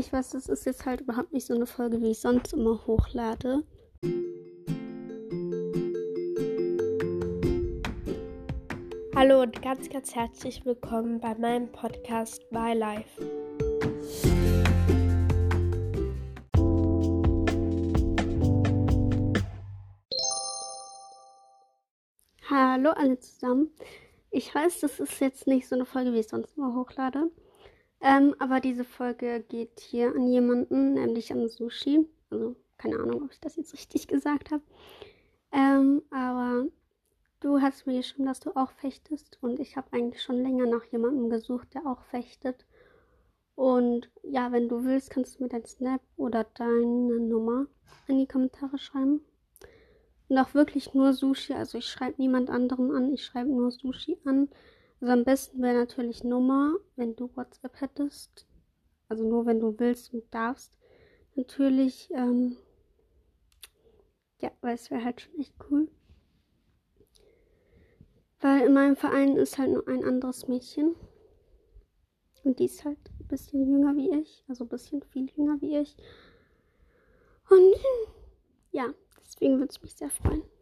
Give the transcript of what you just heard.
Ich weiß, das ist jetzt halt überhaupt nicht so eine Folge, wie ich sonst immer hochlade. Hallo und ganz, ganz herzlich willkommen bei meinem Podcast My Life. Hallo alle zusammen. Ich weiß, das ist jetzt nicht so eine Folge, wie ich sonst immer hochlade. Ähm, aber diese Folge geht hier an jemanden, nämlich an Sushi. Also keine Ahnung, ob ich das jetzt richtig gesagt habe. Ähm, aber du hast mir geschrieben, dass du auch fechtest. Und ich habe eigentlich schon länger nach jemandem gesucht, der auch fechtet. Und ja, wenn du willst, kannst du mir dein Snap oder deine Nummer in die Kommentare schreiben. Und auch wirklich nur Sushi. Also ich schreibe niemand anderen an, ich schreibe nur Sushi an. Also am besten wäre natürlich Nummer, wenn du WhatsApp hättest. Also nur wenn du willst und darfst. Natürlich, ähm, ja, weil es wäre halt schon echt cool. Weil in meinem Verein ist halt nur ein anderes Mädchen. Und die ist halt ein bisschen jünger wie ich. Also ein bisschen viel jünger wie ich. Und ja, deswegen würde es mich sehr freuen.